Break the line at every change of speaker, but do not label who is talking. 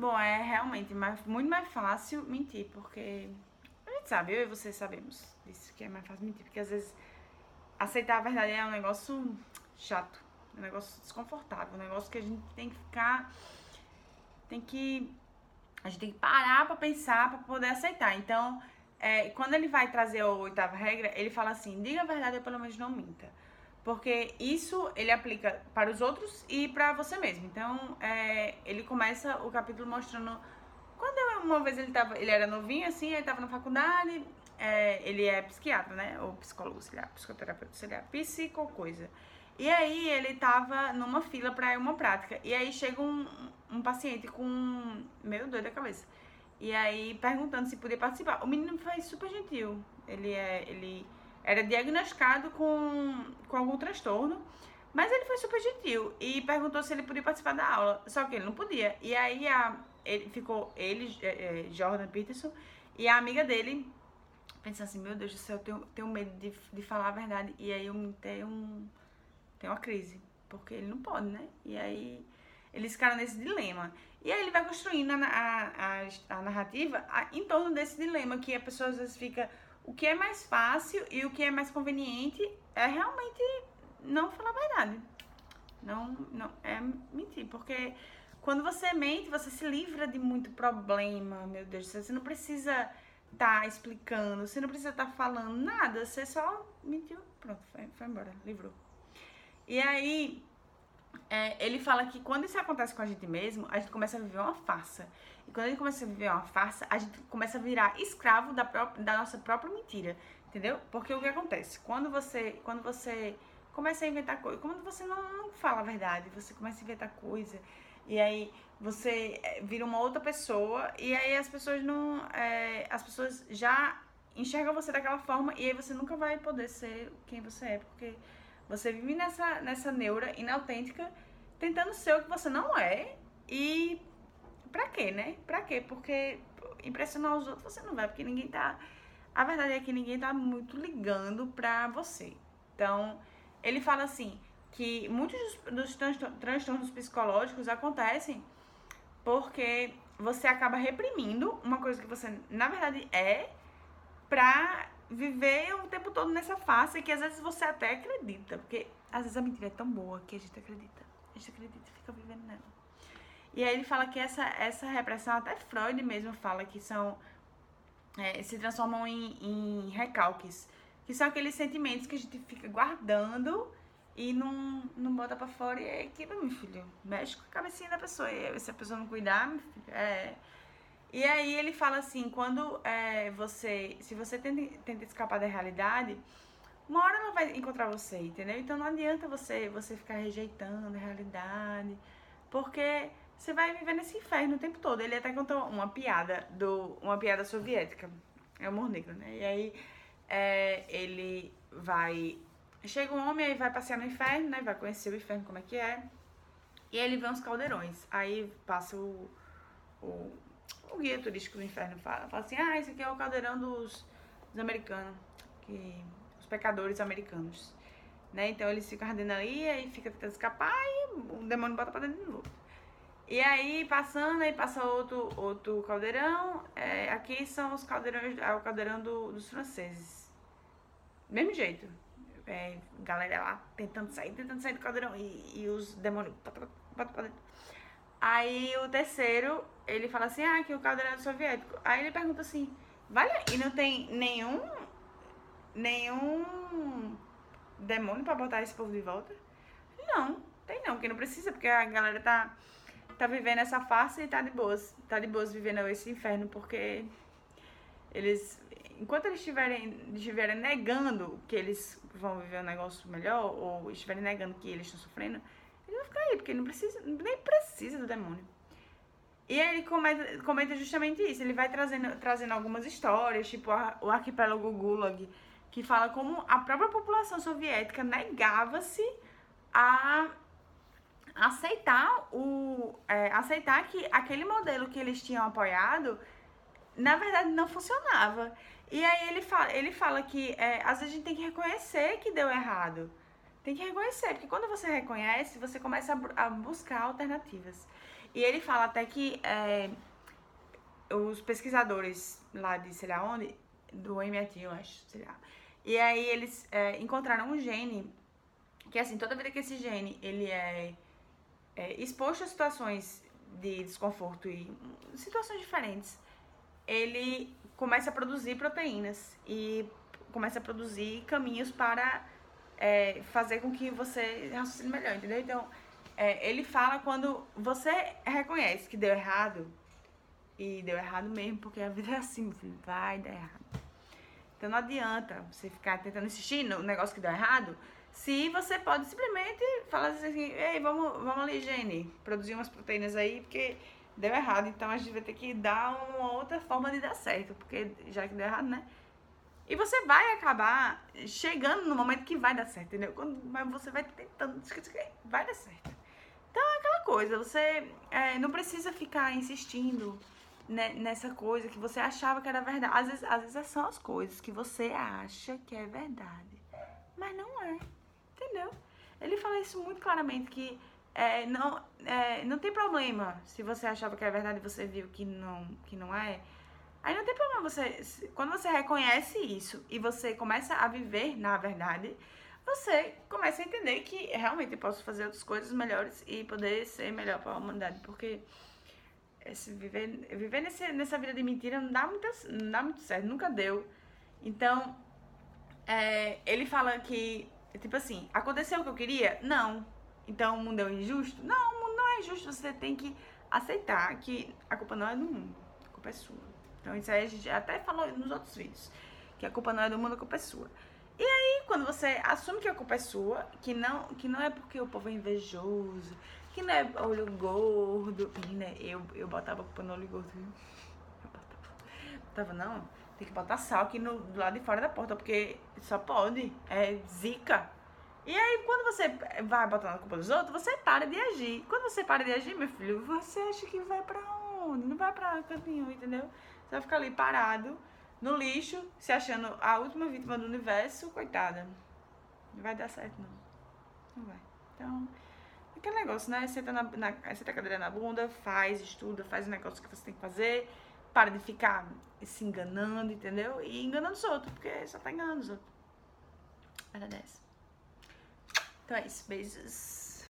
Bom, é realmente mais, muito mais fácil mentir, porque a gente sabe, eu e você sabemos disso, que é mais fácil mentir, porque às vezes aceitar a verdade é um negócio chato, um negócio desconfortável, um negócio que a gente tem que ficar. Tem que. A gente tem que parar pra pensar pra poder aceitar. Então, é, quando ele vai trazer a oitava regra, ele fala assim: diga a verdade ou pelo menos não minta. Porque isso ele aplica para os outros e para você mesmo. Então, é, ele começa o capítulo mostrando. Quando uma vez ele, tava, ele era novinho, assim, ele estava na faculdade, é, ele é psiquiatra, né? Ou psicólogo auxiliar, psicoterapeuta auxiliar, psico coisa. E aí ele tava numa fila ir uma prática. E aí chega um, um paciente com. Meu doido da cabeça. E aí perguntando se podia participar. O menino foi super gentil. Ele é. Ele era diagnosticado com, com algum transtorno. Mas ele foi super gentil e perguntou se ele podia participar da aula. Só que ele não podia. E aí a, ele ficou, ele, é, Jordan Peterson, e a amiga dele pensando assim, meu Deus do céu, eu tenho, tenho medo de, de falar a verdade. E aí eu tenho, um, tenho uma crise, porque ele não pode, né? E aí eles ficaram nesse dilema. E aí ele vai construindo a, a, a, a narrativa em torno desse dilema, que a pessoa às vezes fica. O que é mais fácil e o que é mais conveniente é realmente não falar a verdade. Não, não é mentir, porque quando você mente, você se livra de muito problema, meu Deus, você não precisa tá explicando, você não precisa estar tá falando nada, você só mentiu, pronto, foi, foi embora, livrou. E aí, é, ele fala que quando isso acontece com a gente mesmo, a gente começa a viver uma farsa. E quando a gente começa a viver uma farsa, a gente começa a virar escravo da, própria, da nossa própria mentira, entendeu? Porque o que acontece? Quando você, quando você começa a inventar coisa, quando você não, não fala a verdade, você começa a inventar coisa, e aí você eh, vira uma outra pessoa e aí as pessoas não. É, as pessoas já enxergam você daquela forma e aí você nunca vai poder ser quem você é, porque você vive nessa, nessa neura inautêntica, tentando ser o que você não é e pra quê, né? Pra quê? Porque impressionar os outros você não vai, porque ninguém tá. A verdade é que ninguém tá muito ligando pra você. Então, ele fala assim que muitos dos, transtornos psicológicos acontecem porque você acaba reprimindo uma coisa que você, na verdade, é pra viver o tempo todo nessa face que às vezes você até acredita. Porque às vezes a mentira é tão boa que a gente acredita. A gente acredita e fica vivendo nela. E aí ele fala que essa, essa repressão, até Freud mesmo fala que são. É, se transformam em, em recalques. Que são aqueles sentimentos que a gente fica guardando e não, não bota pra fora e é aquilo, meu filho. Mexe com a cabecinha da pessoa. E se a pessoa não cuidar, meu filho, é. E aí ele fala assim, quando é, você. Se você tenta, tenta escapar da realidade, uma hora ela vai encontrar você, entendeu? Então não adianta você, você ficar rejeitando a realidade. Porque você vai viver nesse inferno o tempo todo. Ele até contou uma piada do. uma piada soviética. É o negro, né? E aí é, ele vai Chega um homem, aí vai passear no inferno, né? Vai conhecer o inferno, como é que é. E ele vê uns caldeirões. Aí passa o, o, o guia turístico do inferno, fala, fala assim, ah, esse aqui é o caldeirão dos, dos americanos, que, os pecadores americanos. Né? Então eles ficam ardendo ali, aí fica tentando escapar e o demônio bota pra dentro de novo. E aí, passando, aí passa outro, outro caldeirão. É, aqui são os caldeirões, é o caldeirão do, dos franceses. Mesmo jeito é, galera lá tentando sair, tentando sair do caldeirão e, e os demônios. Aí o terceiro, ele fala assim: ah, que o caldeirão é soviético. Aí ele pergunta assim: vale, e não tem nenhum. nenhum demônio pra botar esse povo de volta? Não, tem não, porque não precisa, porque a galera tá, tá vivendo essa farsa e tá de boas. Tá de boas vivendo esse inferno, porque eles enquanto eles estiverem, estiverem negando que eles vão viver um negócio melhor, ou estiverem negando que eles estão sofrendo, eles vão ficar aí, porque não precisa, nem precisa do demônio. E ele comenta, comenta justamente isso, ele vai trazendo, trazendo algumas histórias, tipo a, o arquipélago Gulag, que fala como a própria população soviética negava-se a aceitar o é, aceitar que aquele modelo que eles tinham apoiado na verdade não funcionava e aí ele fala, ele fala que é, às vezes a gente tem que reconhecer que deu errado. Tem que reconhecer, porque quando você reconhece, você começa a, a buscar alternativas. E ele fala até que é, os pesquisadores lá de sei lá onde, do MIT, eu acho, sei lá. E aí eles é, encontraram um gene que assim, toda vida que esse gene ele é, é exposto a situações de desconforto e situações diferentes, ele começa a produzir proteínas e começa a produzir caminhos para é, fazer com que você raciocine melhor, entendeu? Então, é, ele fala quando você reconhece que deu errado, e deu errado mesmo, porque a vida é assim, filho, vai dar errado. Então não adianta você ficar tentando insistir no negócio que deu errado, se você pode simplesmente falar assim, ei, vamos, vamos ali, Jenny, produzir umas proteínas aí, porque deu errado, então a gente vai ter que dar uma outra forma de dar certo, porque já que deu errado, né? E você vai acabar chegando no momento que vai dar certo, entendeu? Quando, mas você vai tentando, vai dar certo. Então é aquela coisa, você é, não precisa ficar insistindo né, nessa coisa que você achava que era verdade. Às vezes, às vezes são as coisas que você acha que é verdade, mas não é, entendeu? Ele fala isso muito claramente que é, não, é, não tem problema se você achava que é verdade e você viu que não, que não é. Aí não tem problema você. Quando você reconhece isso e você começa a viver na verdade, você começa a entender que realmente eu posso fazer outras coisas melhores e poder ser melhor para a humanidade. Porque esse viver, viver nesse, nessa vida de mentira não dá, muito, não dá muito certo, nunca deu. Então, é, ele fala que, tipo assim, aconteceu o que eu queria? Não. Então o mundo é injusto? Não, o mundo não é injusto. Você tem que aceitar que a culpa não é do mundo, a culpa é sua. Então isso aí a gente até falou nos outros vídeos, que a culpa não é do mundo, a culpa é sua. E aí, quando você assume que a culpa é sua, que não, que não é porque o povo é invejoso, que não é olho gordo. Menina, eu, eu botava a culpa no olho gordo? Eu botava. Não, tem que botar sal aqui no, do lado de fora da porta, porque só pode. É zica. E aí, quando você vai botando a culpa dos outros, você para de agir. Quando você para de agir, meu filho, você acha que vai pra onde? Não vai pra cantinho, entendeu? Você vai ficar ali parado, no lixo, se achando a última vítima do universo, coitada. Não vai dar certo, não. Não vai. Então, aquele negócio, né? Senta, na, na, senta a cadeira na bunda, faz, estuda, faz o negócio que você tem que fazer. Para de ficar se enganando, entendeu? E enganando os outros, porque só tá enganando os outros. Essa. Então é isso. Beijos.